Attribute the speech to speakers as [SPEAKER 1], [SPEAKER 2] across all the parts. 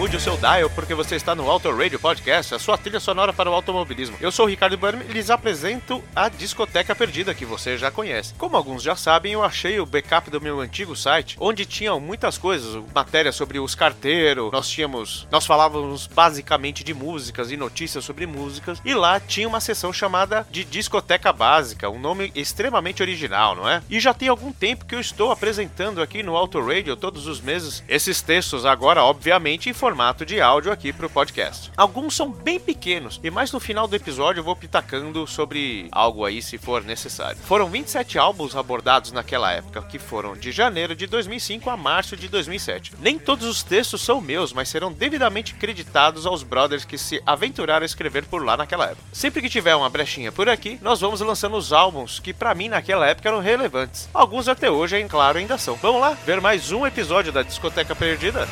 [SPEAKER 1] mude o seu dial porque você está no Auto Radio Podcast, a sua trilha sonora para o automobilismo. Eu sou o Ricardo Burme e lhes apresento a Discoteca Perdida, que você já conhece. Como alguns já sabem, eu achei o backup do meu antigo site, onde tinham muitas coisas, matéria sobre os carteiros, nós tínhamos, nós falávamos basicamente de músicas e notícias sobre músicas, e lá tinha uma seção chamada de Discoteca Básica, um nome extremamente original, não é? E já tem algum tempo que eu estou apresentando aqui no Auto Radio todos os meses esses textos agora, obviamente, em formato de áudio aqui para o podcast. Alguns são bem pequenos e mais no final do episódio eu vou pitacando sobre algo aí se for necessário. Foram 27 álbuns abordados naquela época, que foram de janeiro de 2005 a março de 2007. Nem todos os textos são meus, mas serão devidamente creditados aos brothers que se aventuraram a escrever por lá naquela época. Sempre que tiver uma brechinha por aqui, nós vamos lançando os álbuns que para mim naquela época eram relevantes. Alguns até hoje, em claro, ainda são. Vamos lá ver mais um episódio da Discoteca Perdida?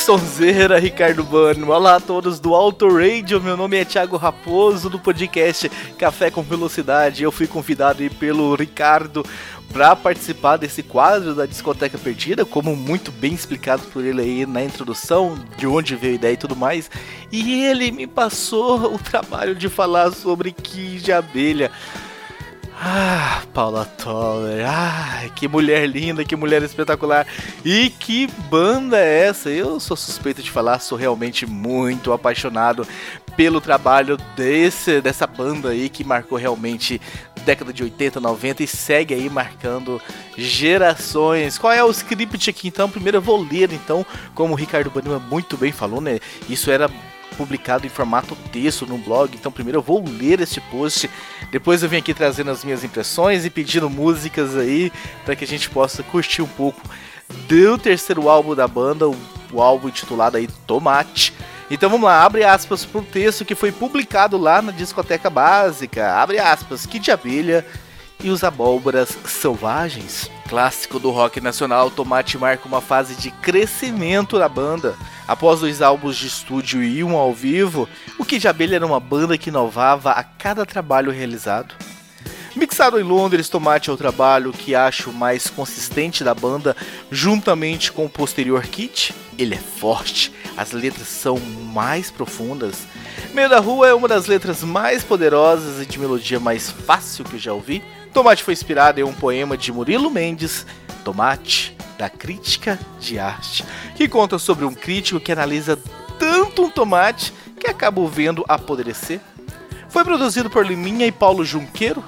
[SPEAKER 2] Sonzeira, Ricardo Bano. Olá a todos do Auto Radio. Meu nome é Thiago Raposo do podcast Café com Velocidade. Eu fui convidado pelo Ricardo para participar desse quadro da Discoteca Perdida, como muito bem explicado por ele aí na introdução, de onde veio a ideia e tudo mais. E ele me passou o trabalho de falar sobre Kid de Abelha. Ah, Paula Toller. Ah, que mulher linda, que mulher espetacular. E que banda é essa? Eu sou suspeito de falar, sou realmente muito apaixonado pelo trabalho desse, dessa banda aí que marcou realmente década de 80, 90 e segue aí marcando gerações. Qual é o script aqui então? Primeiro eu vou ler então, como o Ricardo Banima muito bem falou, né? Isso era publicado em formato texto no blog. Então, primeiro eu vou ler este post, depois eu venho aqui trazendo as minhas impressões e pedindo músicas aí para que a gente possa curtir um pouco do terceiro álbum da banda, o, o álbum intitulado aí Tomate. Então vamos lá, abre aspas para o texto que foi publicado lá na discoteca básica. Abre aspas, que de abelha e os abóboras selvagens. Clássico do rock nacional, Tomate marca uma fase de crescimento da banda. Após dois álbuns de estúdio e um ao vivo, o Kid Abelha era uma banda que inovava a cada trabalho realizado. Mixado em Londres, Tomate é o trabalho que acho mais consistente da banda, juntamente com o posterior Kit. Ele é forte, as letras são mais profundas. Meio da Rua é uma das letras mais poderosas e de melodia mais fácil que já ouvi. Tomate foi inspirado em um poema de Murilo Mendes, Tomate, da Crítica de Arte, que conta sobre um crítico que analisa tanto um tomate que acaba o vendo apodrecer. Foi produzido por Liminha e Paulo Junqueiro,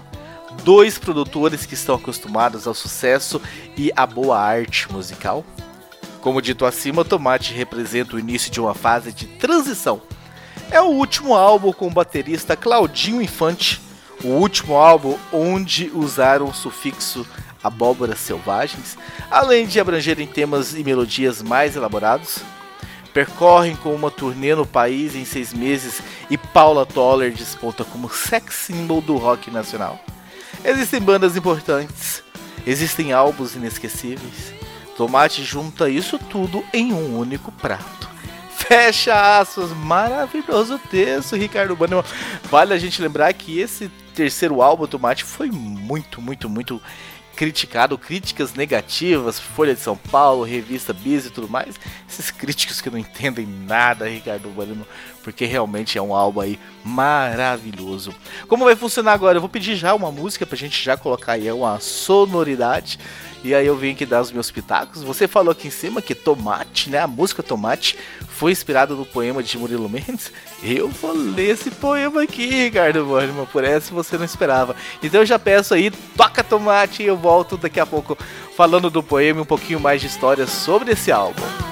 [SPEAKER 2] dois produtores que estão acostumados ao sucesso e à boa arte musical. Como dito acima, Tomate representa o início de uma fase de transição. É o último álbum com o baterista Claudinho Infante, o último álbum onde usaram o sufixo abóboras selvagens, além de abrangerem temas e melodias mais elaborados. Percorrem com uma turnê no país em seis meses e Paula Toller desponta como sex symbol do rock nacional. Existem bandas importantes, existem álbuns inesquecíveis. Tomate junta isso tudo em um único prato. Fecha aspas, maravilhoso texto, Ricardo Bannerman. Vale a gente lembrar que esse terceiro álbum, Tomate, foi muito, muito, muito criticado, críticas negativas, Folha de São Paulo, Revista Bis e tudo mais. Esses críticos que não entendem nada, Ricardo Bannerman, porque realmente é um álbum aí maravilhoso. Como vai funcionar agora? Eu vou pedir já uma música pra gente já colocar aí uma sonoridade. E aí eu vim aqui dar os meus pitacos. Você falou aqui em cima que Tomate, né? A música Tomate foi inspirada no poema de Murilo Mendes. Eu vou ler esse poema aqui, Ricardo Borgman. Por essa você não esperava. Então eu já peço aí, toca Tomate e eu volto daqui a pouco falando do poema e um pouquinho mais de história sobre esse álbum.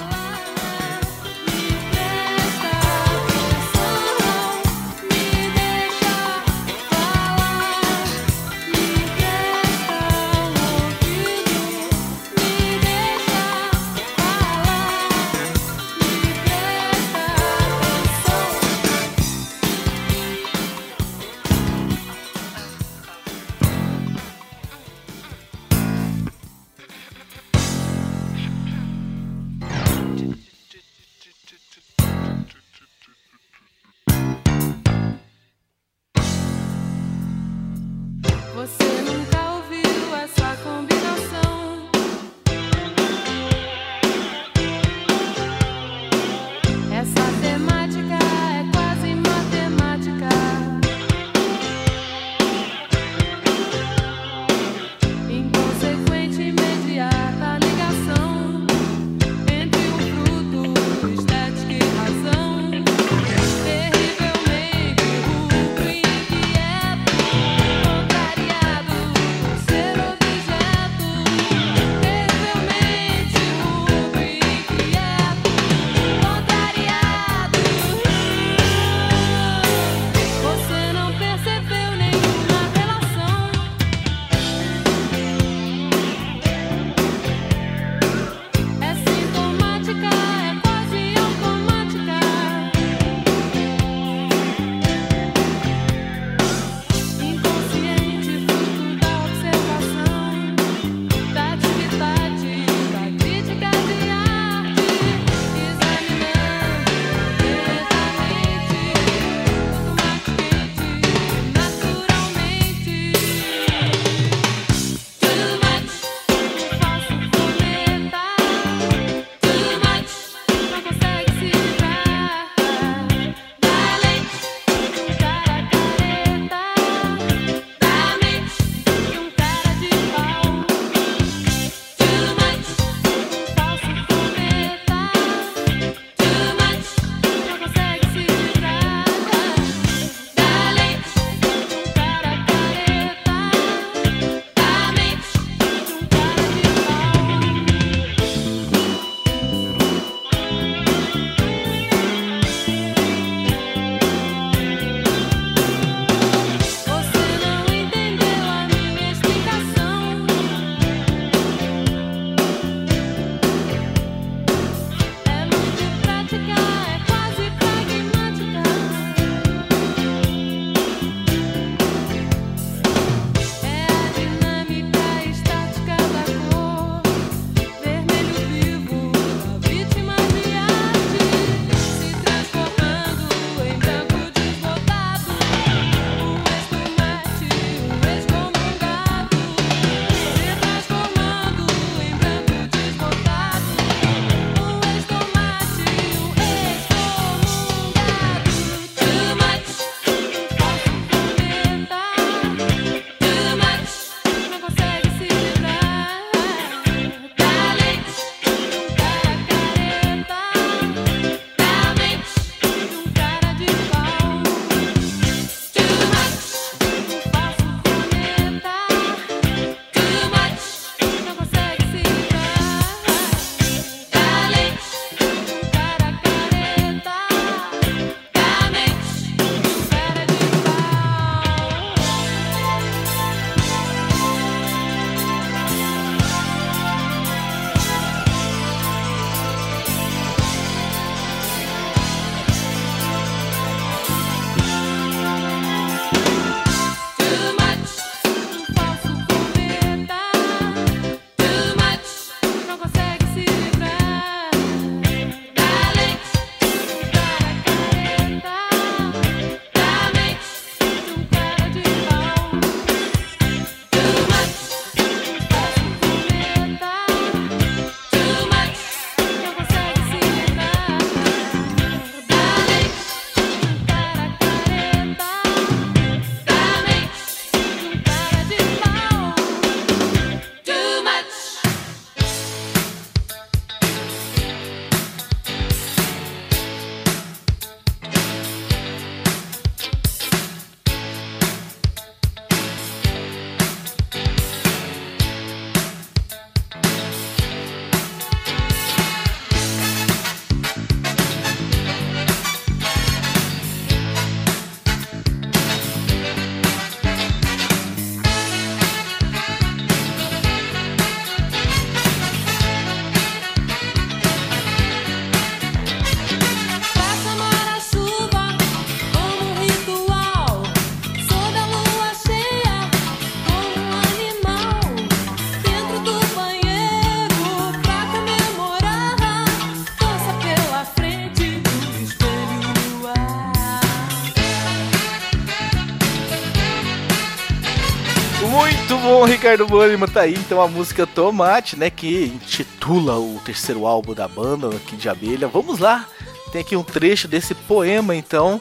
[SPEAKER 2] Ricardo Bannerman. Tá aí então a música Tomate, né? Que intitula o terceiro álbum da banda, aqui de abelha. Vamos lá. Tem aqui um trecho desse poema, então,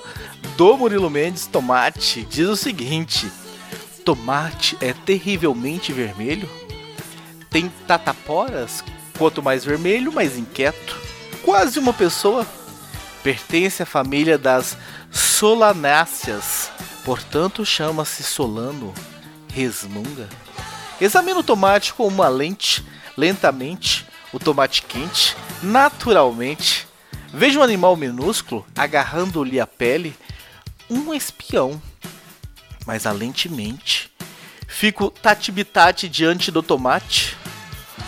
[SPEAKER 2] do Murilo Mendes, Tomate. Diz o seguinte: Tomate é terrivelmente vermelho, tem tataporas, quanto mais vermelho, mais inquieto. Quase uma pessoa. Pertence à família das solanáceas, portanto chama-se solano. Resmunga. Examina o tomate com uma lente, lentamente, o tomate quente, naturalmente. Veja um animal minúsculo agarrando-lhe a pele, um espião. Mas a lente mente. Fico tatibitate diante do tomate,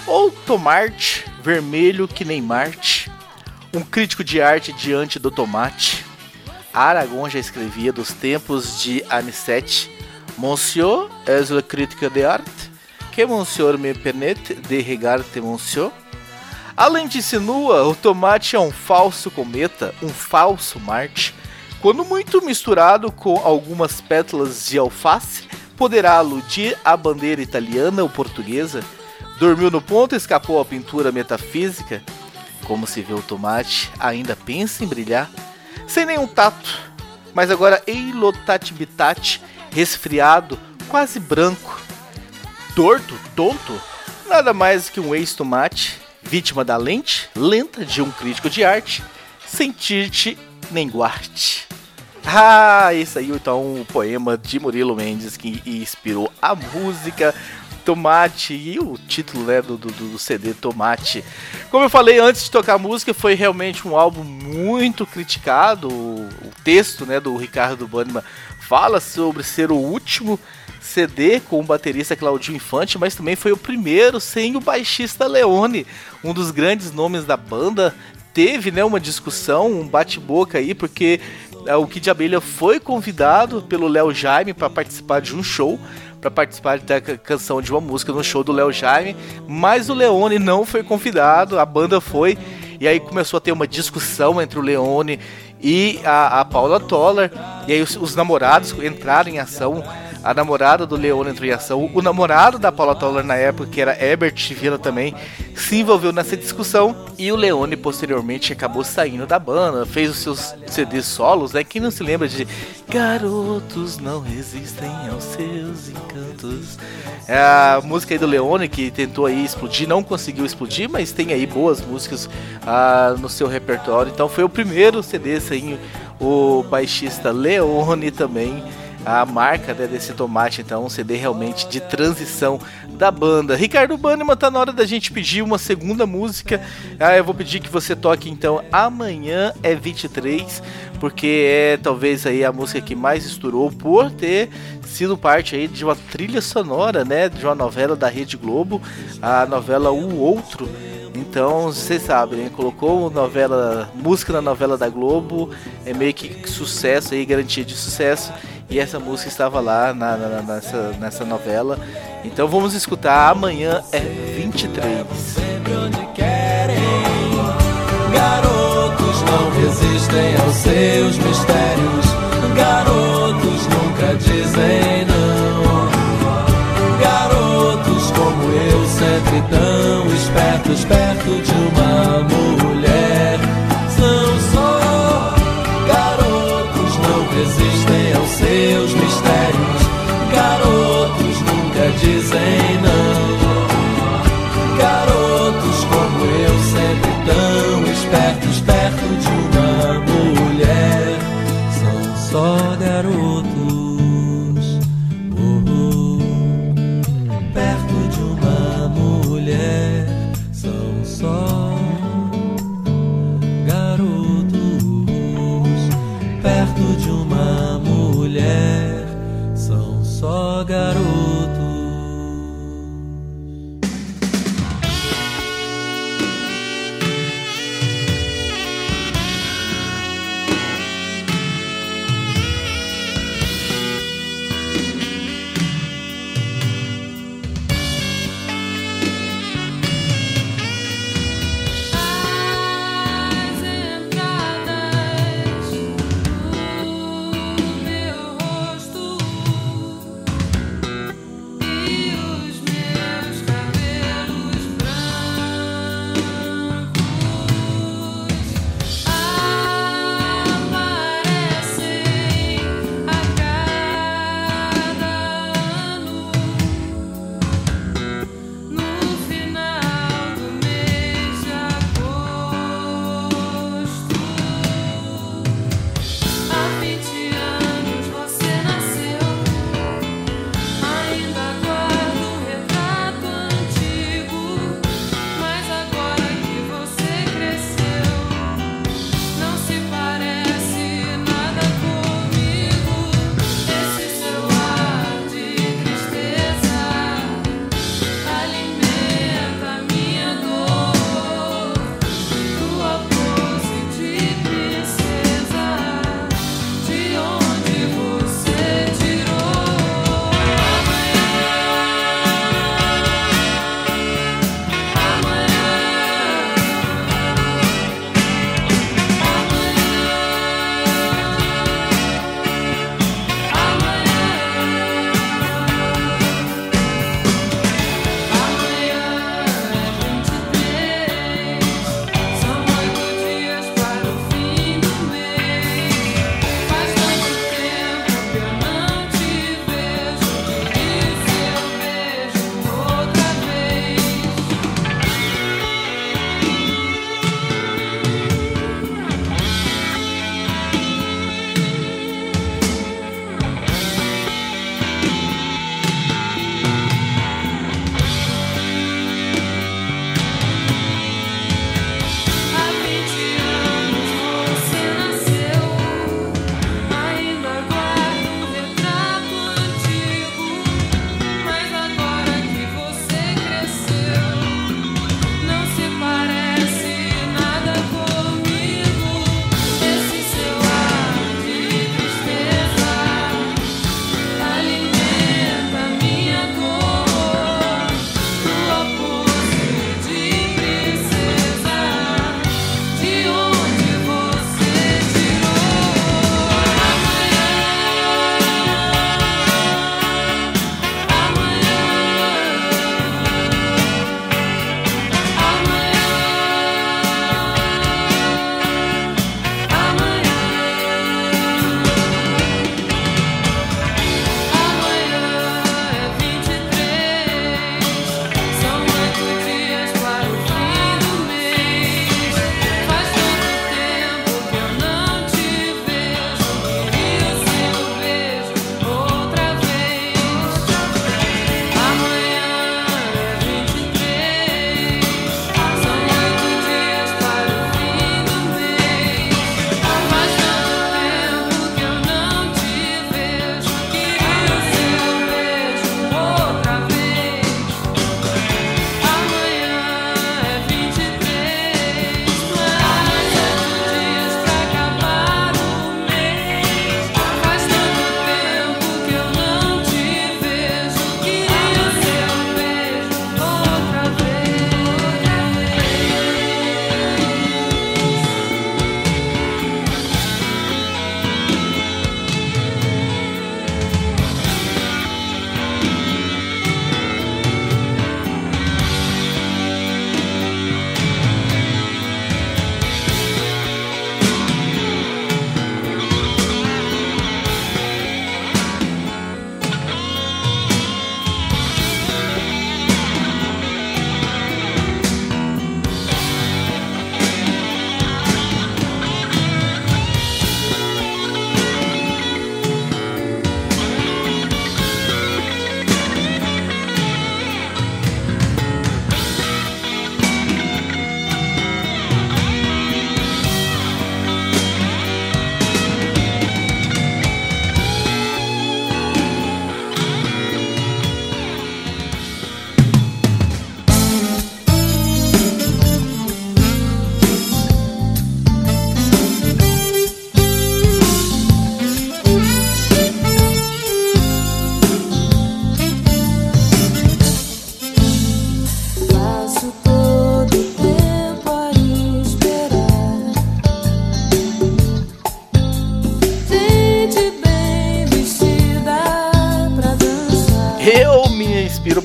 [SPEAKER 2] ou tomate vermelho que nem Marte. Um crítico de arte diante do tomate. Aragon já escrevia dos tempos de Anicete Monsieur est le critique de arte que monsieur me permette de regarder monsieur. Além de insinua, o tomate é um falso cometa, um falso Marte. Quando muito misturado com algumas pétalas de alface, poderá aludir à bandeira italiana ou portuguesa. Dormiu no ponto, escapou à pintura metafísica. Como se vê o tomate, ainda pensa em brilhar, sem nenhum tato. Mas agora eilotatibitate resfriado, quase branco. Torto, tonto, nada mais que um ex-tomate, vítima da lente lenta de um crítico de arte, sentir-te nem guarte. Ah, esse aí então o poema de Murilo Mendes que inspirou a música Tomate e o título né, do, do, do CD Tomate. Como eu falei antes de tocar a música, foi realmente um álbum muito criticado. O, o texto né, do Ricardo Bannerman fala sobre ser o último CD com o baterista Claudinho Infante, mas também foi o primeiro sem o baixista Leone, um dos grandes nomes da banda. Teve né, uma discussão, um bate-boca aí, porque é, o Kid Abelha foi convidado pelo Léo Jaime para participar de um show, para participar da canção de uma música no show do Léo Jaime, mas o Leone não foi convidado, a banda foi, e aí começou a ter uma discussão entre o Leone e a, a Paula Toller, e aí os, os namorados entraram em ação. A namorada do Leone entrou em ação. O namorado da Paula Toller na época, que era Herbert Viana também, se envolveu nessa discussão. E o Leone posteriormente acabou saindo da banda, fez os seus CDs solos, né? Quem não se lembra de Garotos não resistem aos seus encantos. É a música aí do Leone que tentou aí explodir, não conseguiu explodir, mas tem aí boas músicas ah, no seu repertório. Então foi o primeiro CD sem o baixista Leone também a marca né, desse tomate, então, um CD realmente de transição da banda. Ricardo Bannerman, tá na hora da gente pedir uma segunda música. Ah, eu vou pedir que você toque então Amanhã é 23, porque é talvez aí a música que mais estourou por ter sido parte aí de uma trilha sonora, né, de uma novela da Rede Globo, a novela O Outro. Então, vocês sabem, né? colocou novela, música na novela da Globo, é meio que sucesso aí, garantia de sucesso. E essa música estava lá na, na- nessa, nessa novela. Então vamos escutar Amanhã é 23.
[SPEAKER 3] sempre onde querem. Garotos não resistem aos seus mistérios. Garotos nunca dizem não. Garotos como eu, sempre tão espertos, perto de uma mulher.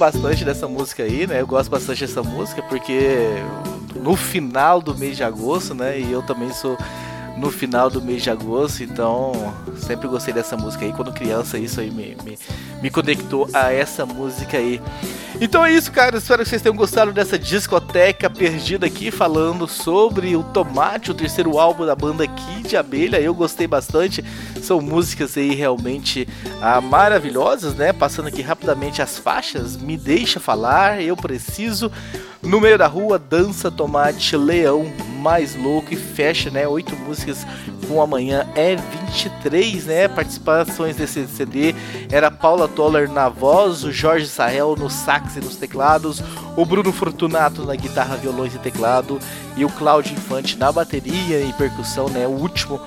[SPEAKER 2] Bastante dessa música aí, né? Eu gosto bastante dessa música porque no final do mês de agosto, né? E eu também sou no final do mês de agosto, então sempre gostei dessa música aí. Quando criança, isso aí me, me, me conectou a essa música aí. Então é isso, cara. Espero que vocês tenham gostado dessa discoteca perdida aqui, falando sobre o Tomate, o terceiro álbum da banda Kid Abelha. Eu gostei bastante. São músicas aí realmente ah, maravilhosas, né? Passando aqui rapidamente as faixas. Me deixa falar, eu preciso. No meio da rua, dança, tomate, leão, mais louco e fecha, né? Oito músicas com amanhã é 23, né? Participações desse CD era Paula Toller na voz, o Jorge Sahel no sax e nos teclados, o Bruno Fortunato na guitarra, violões e teclado e o Cláudio Infante na bateria e percussão, né? O último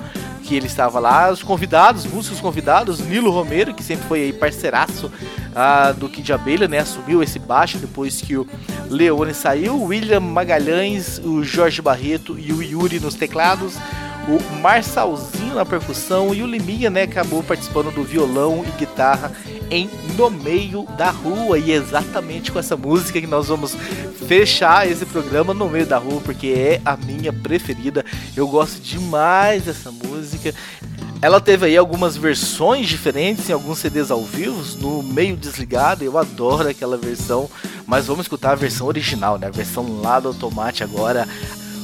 [SPEAKER 2] que ele estava lá, os convidados, músicos convidados, Nilo Romero, que sempre foi aí parceiraço ah, do Kid Abelha, né? Assumiu esse baixo depois que o Leone saiu, William Magalhães, o Jorge Barreto e o Yuri nos teclados, o Marçalzinho na percussão e o Liminha, né, acabou participando do violão e guitarra em No Meio da Rua. E é exatamente com essa música que nós vamos fechar esse programa No Meio da Rua, porque é a minha preferida. Eu gosto demais dessa música. Ela teve aí algumas versões diferentes em alguns CDs ao vivo, no meio desligado. Eu adoro aquela versão, mas vamos escutar a versão original, né? A versão lá do Tomate agora.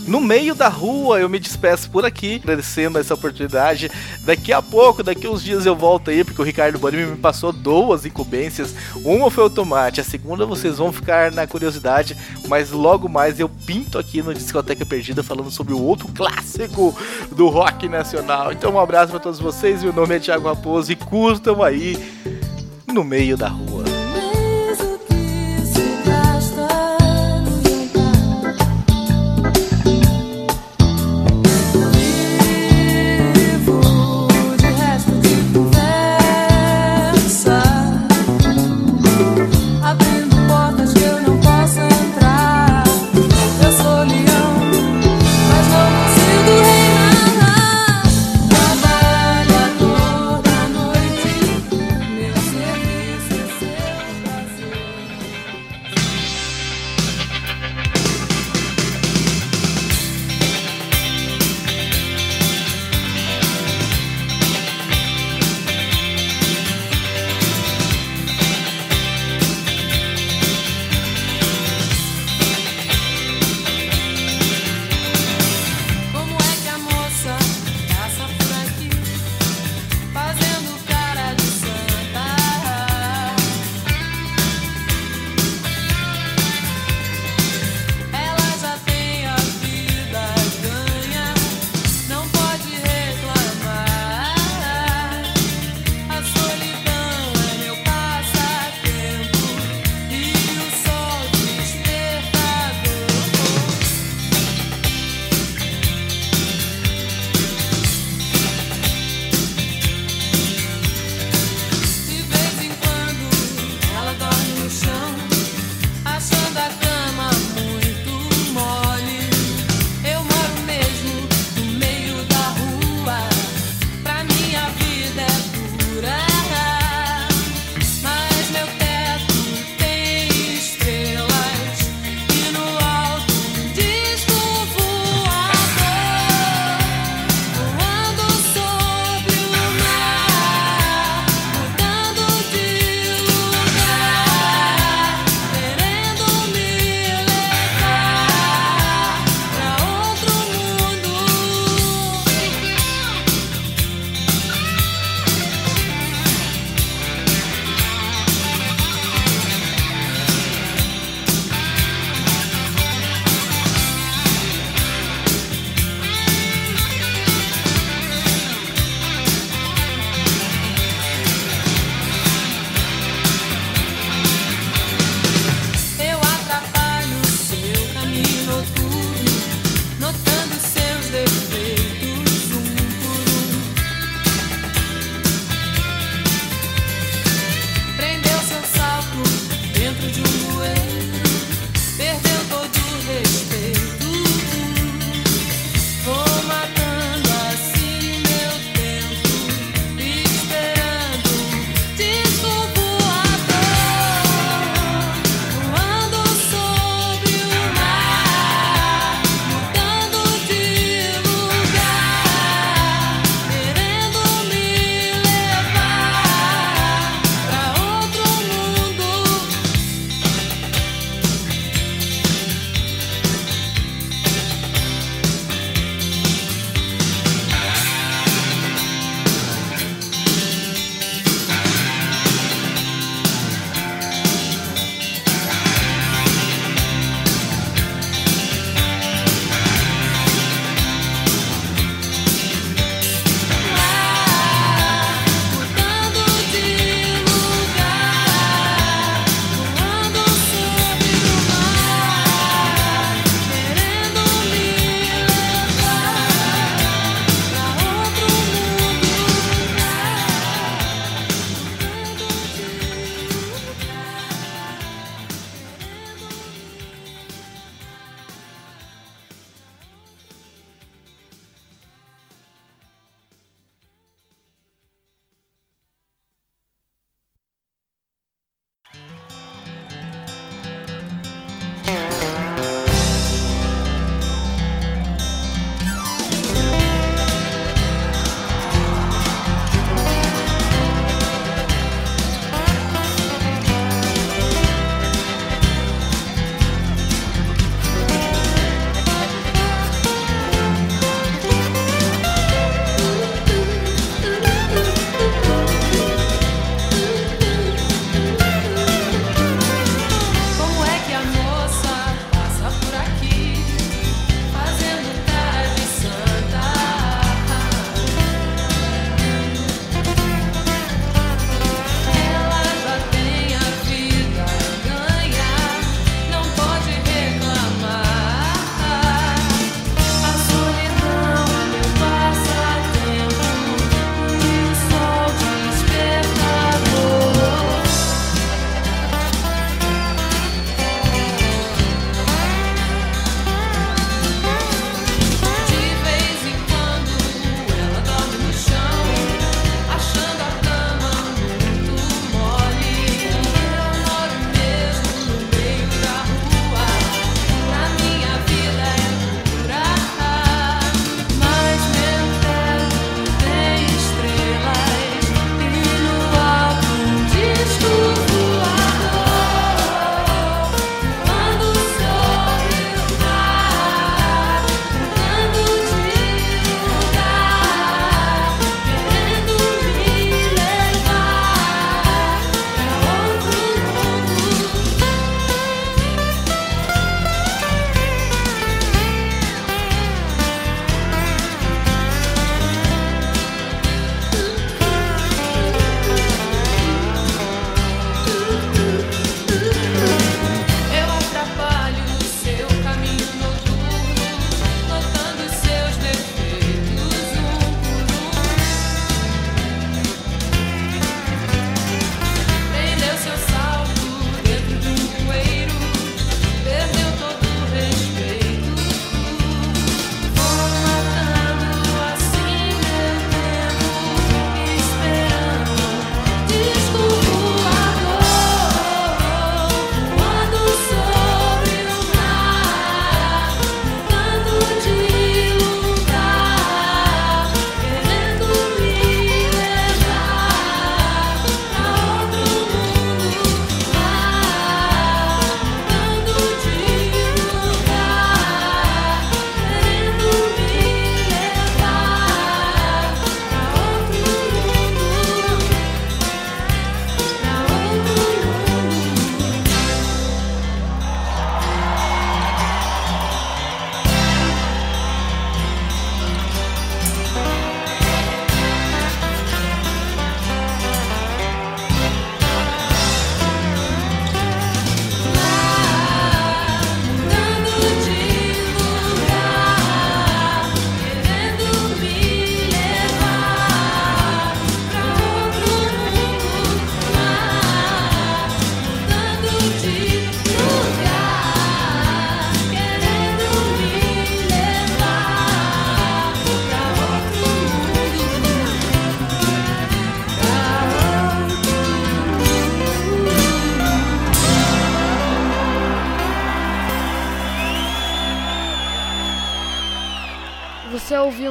[SPEAKER 2] No meio da rua, eu me despeço por aqui, agradecendo essa oportunidade. Daqui a pouco, daqui uns dias eu volto aí, porque o Ricardo Boni me passou duas incumbências. Uma foi o tomate, a segunda vocês vão ficar na curiosidade, mas logo mais eu pinto aqui no Discoteca Perdida falando sobre o outro clássico do rock nacional. Então um abraço para todos vocês, meu nome é Thiago Raposo e curtam aí no meio da rua.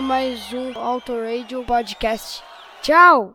[SPEAKER 4] Mais um Auto Radio Podcast. Tchau!